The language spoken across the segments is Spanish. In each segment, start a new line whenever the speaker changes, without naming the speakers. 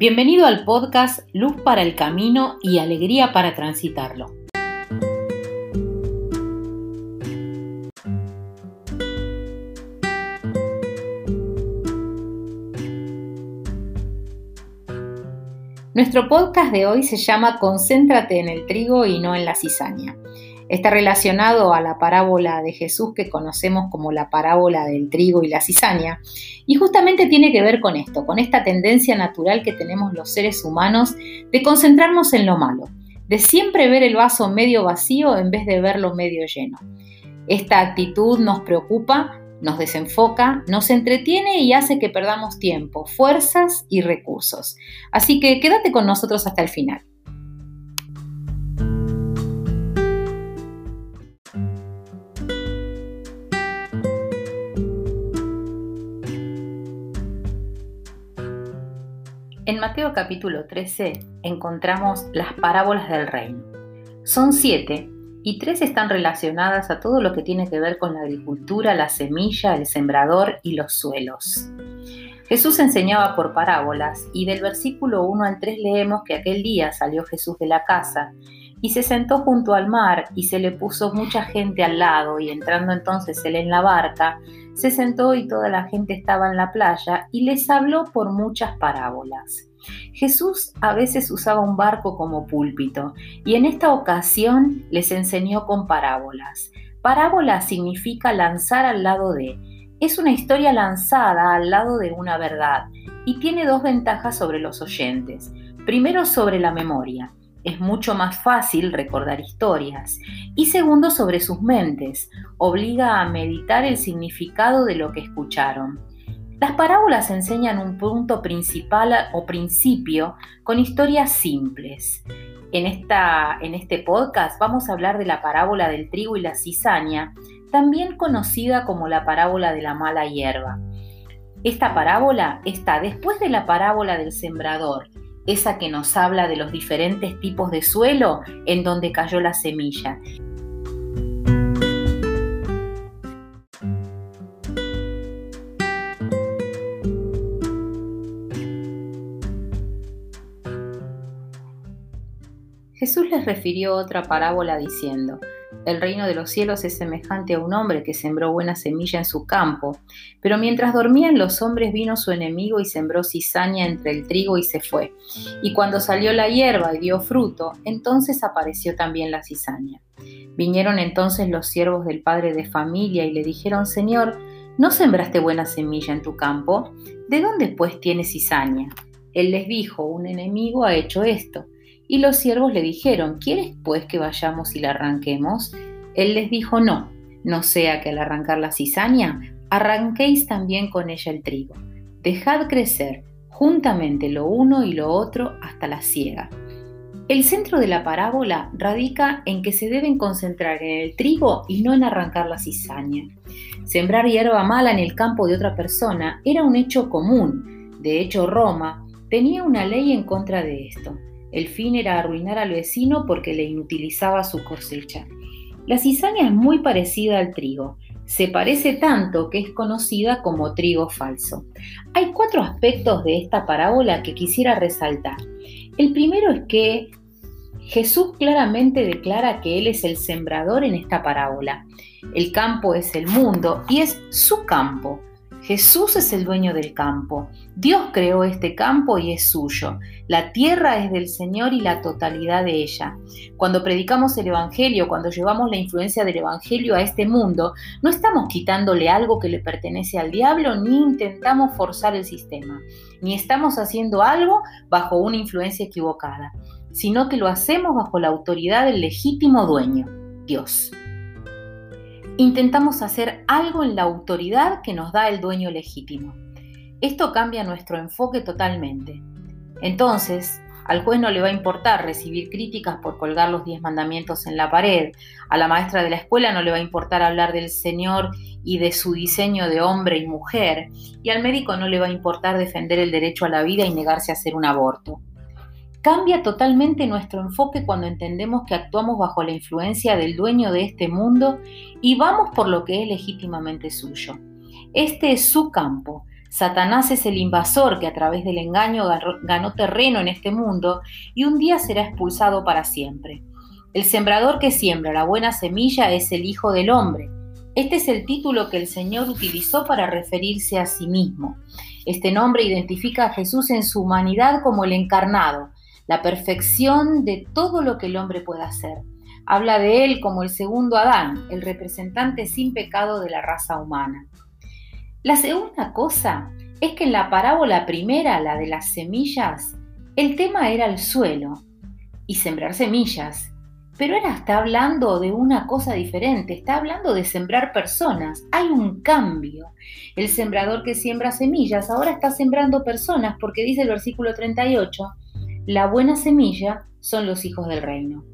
Bienvenido al podcast Luz para el Camino y Alegría para Transitarlo. Nuestro podcast de hoy se llama Concéntrate en el trigo y no en la cizaña. Está relacionado a la parábola de Jesús que conocemos como la parábola del trigo y la cizaña. Y justamente tiene que ver con esto, con esta tendencia natural que tenemos los seres humanos de concentrarnos en lo malo, de siempre ver el vaso medio vacío en vez de verlo medio lleno. Esta actitud nos preocupa, nos desenfoca, nos entretiene y hace que perdamos tiempo, fuerzas y recursos. Así que quédate con nosotros hasta el final. Mateo capítulo 13 encontramos las parábolas del reino. Son siete y tres están relacionadas a todo lo que tiene que ver con la agricultura, la semilla, el sembrador y los suelos. Jesús enseñaba por parábolas y del versículo 1 al 3 leemos que aquel día salió Jesús de la casa y se sentó junto al mar y se le puso mucha gente al lado y entrando entonces él en la barca, se sentó y toda la gente estaba en la playa y les habló por muchas parábolas. Jesús a veces usaba un barco como púlpito y en esta ocasión les enseñó con parábolas. Parábola significa lanzar al lado de. Es una historia lanzada al lado de una verdad y tiene dos ventajas sobre los oyentes. Primero sobre la memoria es mucho más fácil recordar historias. Y segundo, sobre sus mentes, obliga a meditar el significado de lo que escucharon. Las parábolas enseñan un punto principal o principio con historias simples. En, esta, en este podcast vamos a hablar de la parábola del trigo y la cizaña, también conocida como la parábola de la mala hierba. Esta parábola está después de la parábola del sembrador esa que nos habla de los diferentes tipos de suelo en donde cayó la semilla. Refirió otra parábola diciendo, el reino de los cielos es semejante a un hombre que sembró buena semilla en su campo, pero mientras dormían los hombres vino su enemigo y sembró cizaña entre el trigo y se fue. Y cuando salió la hierba y dio fruto, entonces apareció también la cizaña. Vinieron entonces los siervos del padre de familia y le dijeron, Señor, ¿no sembraste buena semilla en tu campo? ¿De dónde pues tienes cizaña? Él les dijo, un enemigo ha hecho esto. Y los siervos le dijeron, ¿quieres pues que vayamos y la arranquemos? Él les dijo, no, no sea que al arrancar la cizaña, arranquéis también con ella el trigo. Dejad crecer juntamente lo uno y lo otro hasta la siega. El centro de la parábola radica en que se deben concentrar en el trigo y no en arrancar la cizaña. Sembrar hierba mala en el campo de otra persona era un hecho común. De hecho, Roma tenía una ley en contra de esto. El fin era arruinar al vecino porque le inutilizaba su cosecha. La cizaña es muy parecida al trigo. Se parece tanto que es conocida como trigo falso. Hay cuatro aspectos de esta parábola que quisiera resaltar. El primero es que Jesús claramente declara que Él es el sembrador en esta parábola. El campo es el mundo y es su campo. Jesús es el dueño del campo. Dios creó este campo y es suyo. La tierra es del Señor y la totalidad de ella. Cuando predicamos el Evangelio, cuando llevamos la influencia del Evangelio a este mundo, no estamos quitándole algo que le pertenece al diablo ni intentamos forzar el sistema, ni estamos haciendo algo bajo una influencia equivocada, sino que lo hacemos bajo la autoridad del legítimo dueño, Dios intentamos hacer algo en la autoridad que nos da el dueño legítimo. Esto cambia nuestro enfoque totalmente. Entonces, al juez no le va a importar recibir críticas por colgar los diez mandamientos en la pared, a la maestra de la escuela no le va a importar hablar del Señor y de su diseño de hombre y mujer, y al médico no le va a importar defender el derecho a la vida y negarse a hacer un aborto. Cambia totalmente nuestro enfoque cuando entendemos que actuamos bajo la influencia del dueño de este mundo y vamos por lo que es legítimamente suyo. Este es su campo. Satanás es el invasor que a través del engaño ganó terreno en este mundo y un día será expulsado para siempre. El sembrador que siembra la buena semilla es el Hijo del Hombre. Este es el título que el Señor utilizó para referirse a sí mismo. Este nombre identifica a Jesús en su humanidad como el encarnado, la perfección de todo lo que el hombre pueda hacer. Habla de él como el segundo Adán, el representante sin pecado de la raza humana. La segunda cosa es que en la parábola primera, la de las semillas, el tema era el suelo y sembrar semillas. Pero él está hablando de una cosa diferente, está hablando de sembrar personas. Hay un cambio. El sembrador que siembra semillas ahora está sembrando personas porque dice el versículo 38, la buena semilla son los hijos del reino.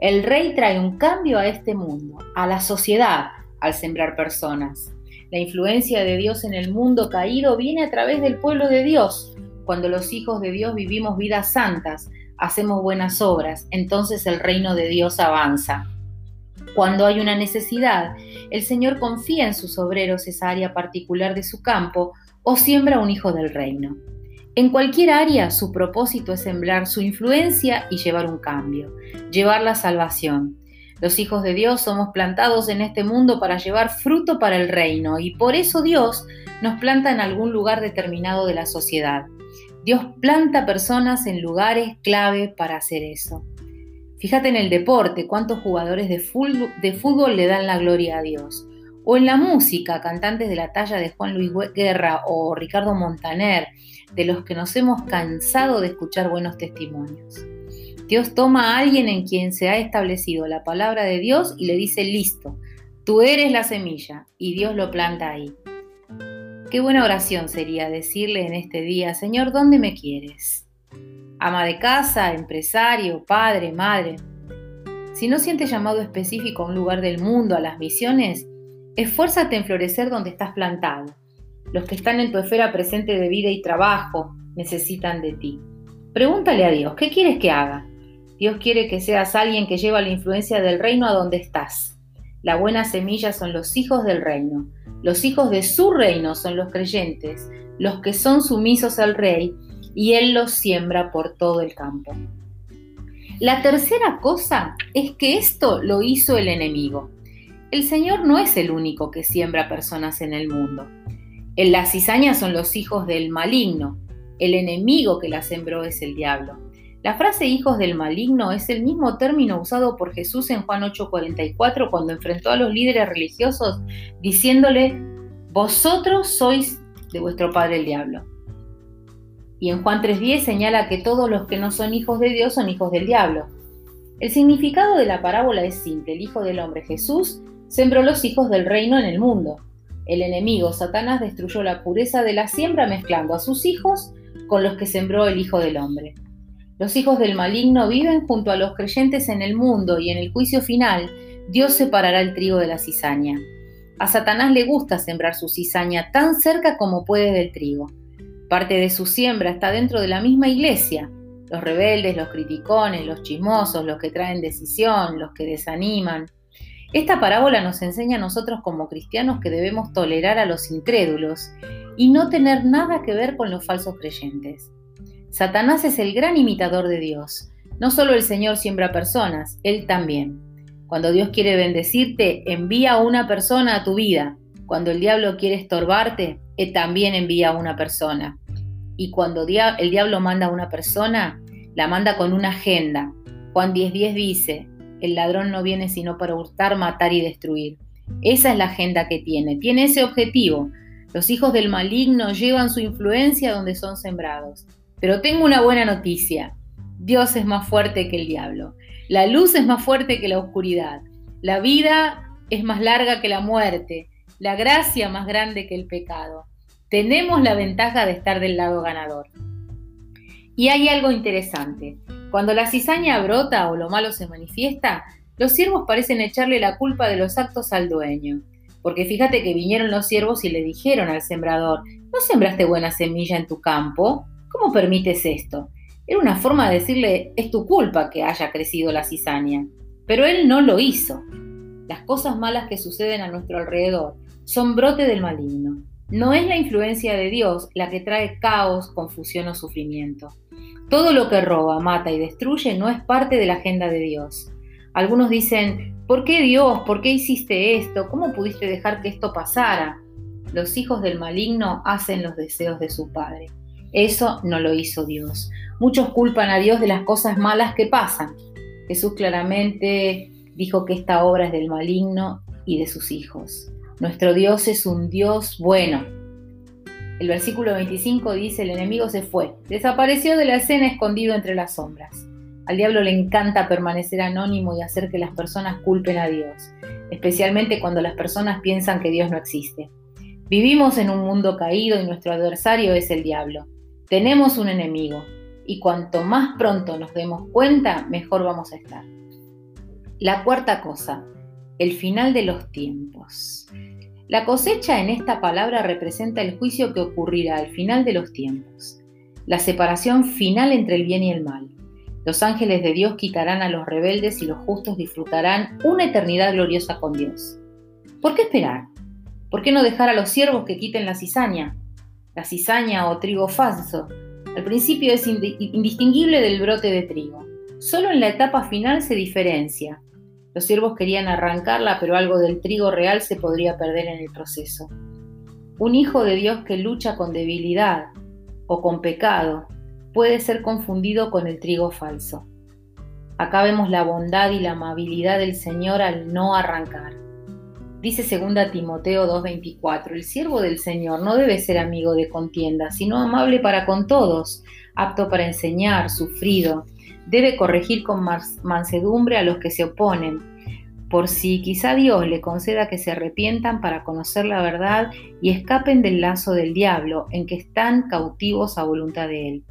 El rey trae un cambio a este mundo, a la sociedad, al sembrar personas. La influencia de Dios en el mundo caído viene a través del pueblo de Dios. Cuando los hijos de Dios vivimos vidas santas, hacemos buenas obras, entonces el reino de Dios avanza. Cuando hay una necesidad, el Señor confía en sus obreros esa área particular de su campo o siembra un hijo del reino. En cualquier área su propósito es sembrar su influencia y llevar un cambio, llevar la salvación. Los hijos de Dios somos plantados en este mundo para llevar fruto para el reino y por eso Dios nos planta en algún lugar determinado de la sociedad. Dios planta personas en lugares clave para hacer eso. Fíjate en el deporte, cuántos jugadores de fútbol, le dan la gloria a Dios. O en la música, cantantes de la talla de Juan Luis Guerra o Ricardo Montaner, de los que nos hemos cansado de escuchar buenos testimonios. Dios toma a alguien en quien se ha establecido la palabra de Dios y le dice, listo, tú eres la semilla, y Dios lo planta ahí. Qué buena oración sería decirle en este día, Señor, ¿dónde me quieres? Ama de casa, empresario, padre, madre. Si no sientes llamado específico a un lugar del mundo, a las misiones, esfuérzate en florecer donde estás plantado los que están en tu esfera presente de vida y trabajo necesitan de ti. Pregúntale a Dios, ¿qué quieres que haga? Dios quiere que seas alguien que lleva la influencia del reino a donde estás. La buena semilla son los hijos del reino. Los hijos de su reino son los creyentes, los que son sumisos al rey, y él los siembra por todo el campo. La tercera cosa es que esto lo hizo el enemigo. El Señor no es el único que siembra personas en el mundo. En la cizaña son los hijos del maligno. El enemigo que la sembró es el diablo. La frase hijos del maligno es el mismo término usado por Jesús en Juan 8:44 cuando enfrentó a los líderes religiosos diciéndole, vosotros sois de vuestro padre el diablo. Y en Juan 3:10 señala que todos los que no son hijos de Dios son hijos del diablo. El significado de la parábola es simple. El Hijo del Hombre Jesús sembró los hijos del reino en el mundo. El enemigo, Satanás, destruyó la pureza de la siembra mezclando a sus hijos con los que sembró el Hijo del Hombre. Los hijos del maligno viven junto a los creyentes en el mundo y en el juicio final Dios separará el trigo de la cizaña. A Satanás le gusta sembrar su cizaña tan cerca como puede del trigo. Parte de su siembra está dentro de la misma iglesia. Los rebeldes, los criticones, los chismosos, los que traen decisión, los que desaniman. Esta parábola nos enseña a nosotros como cristianos que debemos tolerar a los incrédulos y no tener nada que ver con los falsos creyentes. Satanás es el gran imitador de Dios. No solo el Señor siembra personas, Él también. Cuando Dios quiere bendecirte, envía a una persona a tu vida. Cuando el diablo quiere estorbarte, Él también envía a una persona. Y cuando el diablo manda a una persona, la manda con una agenda. Juan 10:10 dice, el ladrón no viene sino para hurtar, matar y destruir. Esa es la agenda que tiene, tiene ese objetivo. Los hijos del maligno llevan su influencia donde son sembrados. Pero tengo una buena noticia. Dios es más fuerte que el diablo. La luz es más fuerte que la oscuridad. La vida es más larga que la muerte. La gracia más grande que el pecado. Tenemos la ventaja de estar del lado ganador. Y hay algo interesante. Cuando la cizaña brota o lo malo se manifiesta, los siervos parecen echarle la culpa de los actos al dueño. Porque fíjate que vinieron los siervos y le dijeron al sembrador, ¿no sembraste buena semilla en tu campo? ¿Cómo permites esto? Era una forma de decirle, es tu culpa que haya crecido la cizaña. Pero él no lo hizo. Las cosas malas que suceden a nuestro alrededor son brote del maligno. No es la influencia de Dios la que trae caos, confusión o sufrimiento. Todo lo que roba, mata y destruye no es parte de la agenda de Dios. Algunos dicen, ¿por qué Dios? ¿Por qué hiciste esto? ¿Cómo pudiste dejar que esto pasara? Los hijos del maligno hacen los deseos de su padre. Eso no lo hizo Dios. Muchos culpan a Dios de las cosas malas que pasan. Jesús claramente dijo que esta obra es del maligno y de sus hijos. Nuestro Dios es un Dios bueno. El versículo 25 dice, el enemigo se fue, desapareció de la escena escondido entre las sombras. Al diablo le encanta permanecer anónimo y hacer que las personas culpen a Dios, especialmente cuando las personas piensan que Dios no existe. Vivimos en un mundo caído y nuestro adversario es el diablo. Tenemos un enemigo y cuanto más pronto nos demos cuenta, mejor vamos a estar. La cuarta cosa, el final de los tiempos. La cosecha en esta palabra representa el juicio que ocurrirá al final de los tiempos, la separación final entre el bien y el mal. Los ángeles de Dios quitarán a los rebeldes y los justos disfrutarán una eternidad gloriosa con Dios. ¿Por qué esperar? ¿Por qué no dejar a los siervos que quiten la cizaña? La cizaña o trigo falso al principio es indistinguible del brote de trigo. Solo en la etapa final se diferencia. Los siervos querían arrancarla, pero algo del trigo real se podría perder en el proceso. Un hijo de Dios que lucha con debilidad o con pecado puede ser confundido con el trigo falso. Acá vemos la bondad y la amabilidad del Señor al no arrancar. Dice 2 Timoteo 2:24, el siervo del Señor no debe ser amigo de contienda, sino amable para con todos, apto para enseñar, sufrido. Debe corregir con mansedumbre a los que se oponen, por si quizá Dios le conceda que se arrepientan para conocer la verdad y escapen del lazo del diablo en que están cautivos a voluntad de él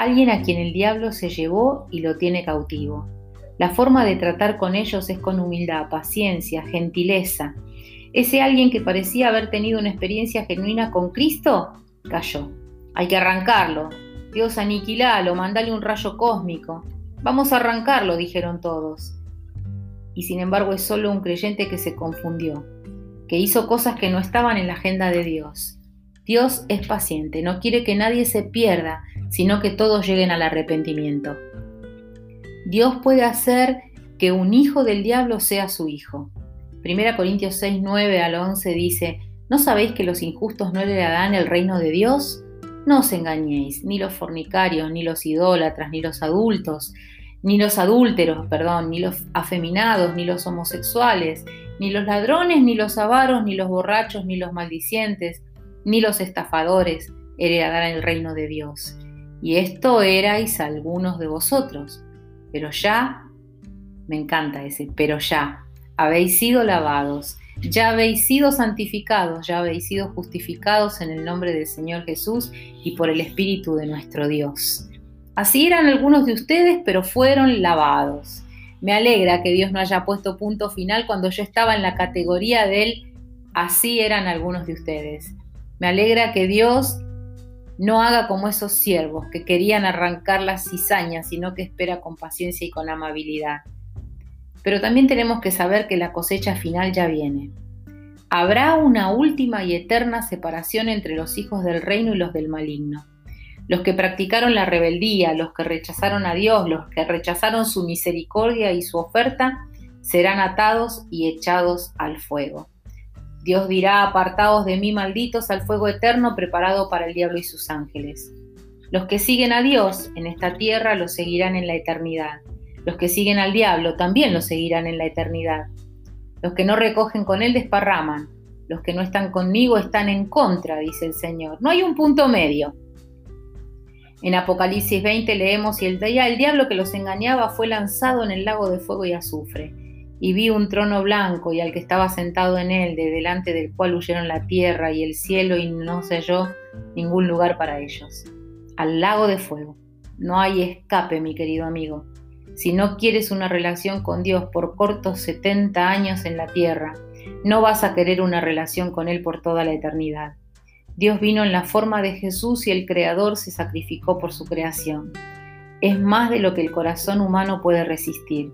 alguien a quien el diablo se llevó y lo tiene cautivo. La forma de tratar con ellos es con humildad, paciencia, gentileza. Ese alguien que parecía haber tenido una experiencia genuina con Cristo, cayó. Hay que arrancarlo. Dios aniquilalo, mandale un rayo cósmico. Vamos a arrancarlo, dijeron todos. Y sin embargo es solo un creyente que se confundió, que hizo cosas que no estaban en la agenda de Dios. Dios es paciente, no quiere que nadie se pierda, sino que todos lleguen al arrepentimiento. Dios puede hacer que un hijo del diablo sea su hijo. 1 Corintios 6, 9 al 11 dice, ¿no sabéis que los injustos no le darán el reino de Dios? No os engañéis, ni los fornicarios, ni los idólatras, ni los adultos, ni los adúlteros, perdón, ni los afeminados, ni los homosexuales, ni los ladrones, ni los avaros, ni los borrachos, ni los maldicientes, ni los estafadores heredarán el reino de Dios. Y esto erais algunos de vosotros, pero ya, me encanta ese, pero ya, habéis sido lavados, ya habéis sido santificados, ya habéis sido justificados en el nombre del Señor Jesús y por el Espíritu de nuestro Dios. Así eran algunos de ustedes, pero fueron lavados. Me alegra que Dios no haya puesto punto final cuando yo estaba en la categoría del así eran algunos de ustedes. Me alegra que Dios no haga como esos siervos que querían arrancar las cizañas, sino que espera con paciencia y con amabilidad. Pero también tenemos que saber que la cosecha final ya viene. Habrá una última y eterna separación entre los hijos del reino y los del maligno. Los que practicaron la rebeldía, los que rechazaron a Dios, los que rechazaron su misericordia y su oferta, serán atados y echados al fuego. Dios dirá, apartados de mí malditos al fuego eterno preparado para el diablo y sus ángeles. Los que siguen a Dios en esta tierra lo seguirán en la eternidad. Los que siguen al diablo también lo seguirán en la eternidad. Los que no recogen con él desparraman. Los que no están conmigo están en contra, dice el Señor. No hay un punto medio. En Apocalipsis 20 leemos, y el el diablo que los engañaba fue lanzado en el lago de fuego y azufre y vi un trono blanco y al que estaba sentado en él, de delante del cual huyeron la tierra y el cielo y no se halló ningún lugar para ellos. Al lago de fuego. No hay escape, mi querido amigo. Si no quieres una relación con Dios por cortos 70 años en la tierra, no vas a querer una relación con Él por toda la eternidad. Dios vino en la forma de Jesús y el Creador se sacrificó por su creación. Es más de lo que el corazón humano puede resistir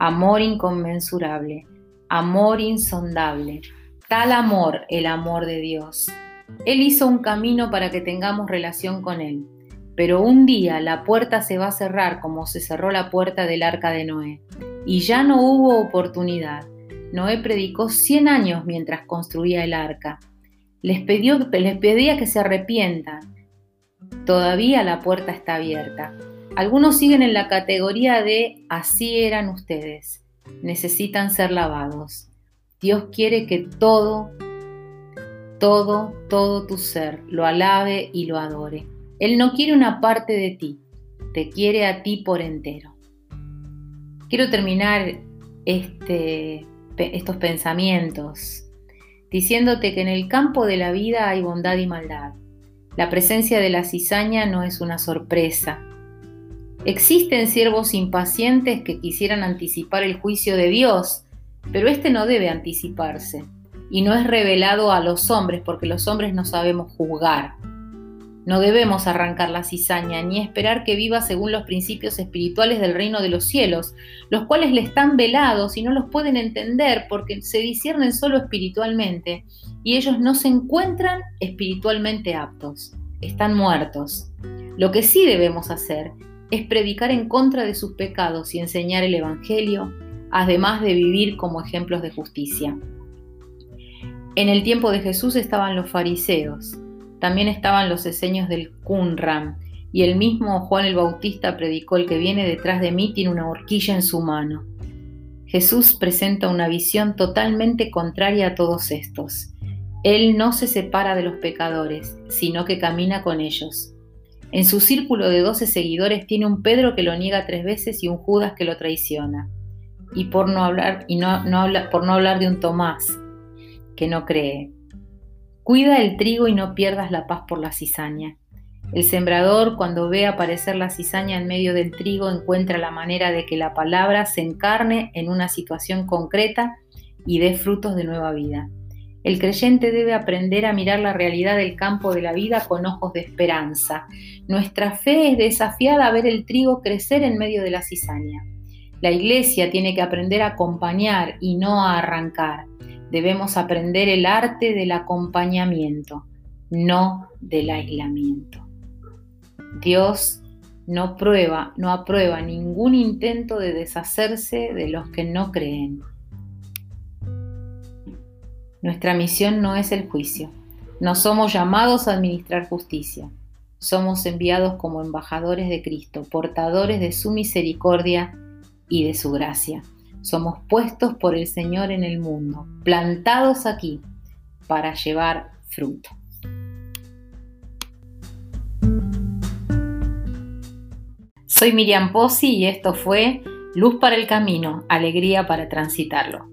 amor inconmensurable, amor insondable, tal amor el amor de Dios. Él hizo un camino para que tengamos relación con Él. Pero un día la puerta se va a cerrar como se cerró la puerta del arca de Noé. Y ya no hubo oportunidad. Noé predicó 100 años mientras construía el arca. Les, les pedía que se arrepientan. Todavía la puerta está abierta. Algunos siguen en la categoría de así eran ustedes. Necesitan ser lavados. Dios quiere que todo, todo, todo tu ser lo alabe y lo adore. Él no quiere una parte de ti, te quiere a ti por entero. Quiero terminar este, estos pensamientos diciéndote que en el campo de la vida hay bondad y maldad. La presencia de la cizaña no es una sorpresa. Existen siervos impacientes que quisieran anticipar el juicio de Dios, pero este no debe anticiparse y no es revelado a los hombres porque los hombres no sabemos juzgar. No debemos arrancar la cizaña ni esperar que viva según los principios espirituales del reino de los cielos, los cuales le están velados y no los pueden entender porque se disciernen solo espiritualmente y ellos no se encuentran espiritualmente aptos, están muertos. Lo que sí debemos hacer es predicar en contra de sus pecados y enseñar el Evangelio, además de vivir como ejemplos de justicia. En el tiempo de Jesús estaban los fariseos, también estaban los eseños del Qumran, y el mismo Juan el Bautista predicó el que viene detrás de mí tiene una horquilla en su mano. Jesús presenta una visión totalmente contraria a todos estos. Él no se separa de los pecadores, sino que camina con ellos. En su círculo de doce seguidores tiene un Pedro que lo niega tres veces y un Judas que lo traiciona. Y por no hablar, y no, habla, por no hablar de un Tomás que no cree. Cuida el trigo y no pierdas la paz por la cizaña. El sembrador, cuando ve aparecer la cizaña en medio del trigo, encuentra la manera de que la palabra se encarne en una situación concreta y dé frutos de nueva vida. El creyente debe aprender a mirar la realidad del campo de la vida con ojos de esperanza. Nuestra fe es desafiada a ver el trigo crecer en medio de la cizaña. La iglesia tiene que aprender a acompañar y no a arrancar. Debemos aprender el arte del acompañamiento, no del aislamiento. Dios no prueba, no aprueba ningún intento de deshacerse de los que no creen. Nuestra misión no es el juicio. No somos llamados a administrar justicia. Somos enviados como embajadores de Cristo, portadores de su misericordia y de su gracia. Somos puestos por el Señor en el mundo, plantados aquí para llevar fruto. Soy Miriam Pozzi y esto fue Luz para el Camino, Alegría para Transitarlo.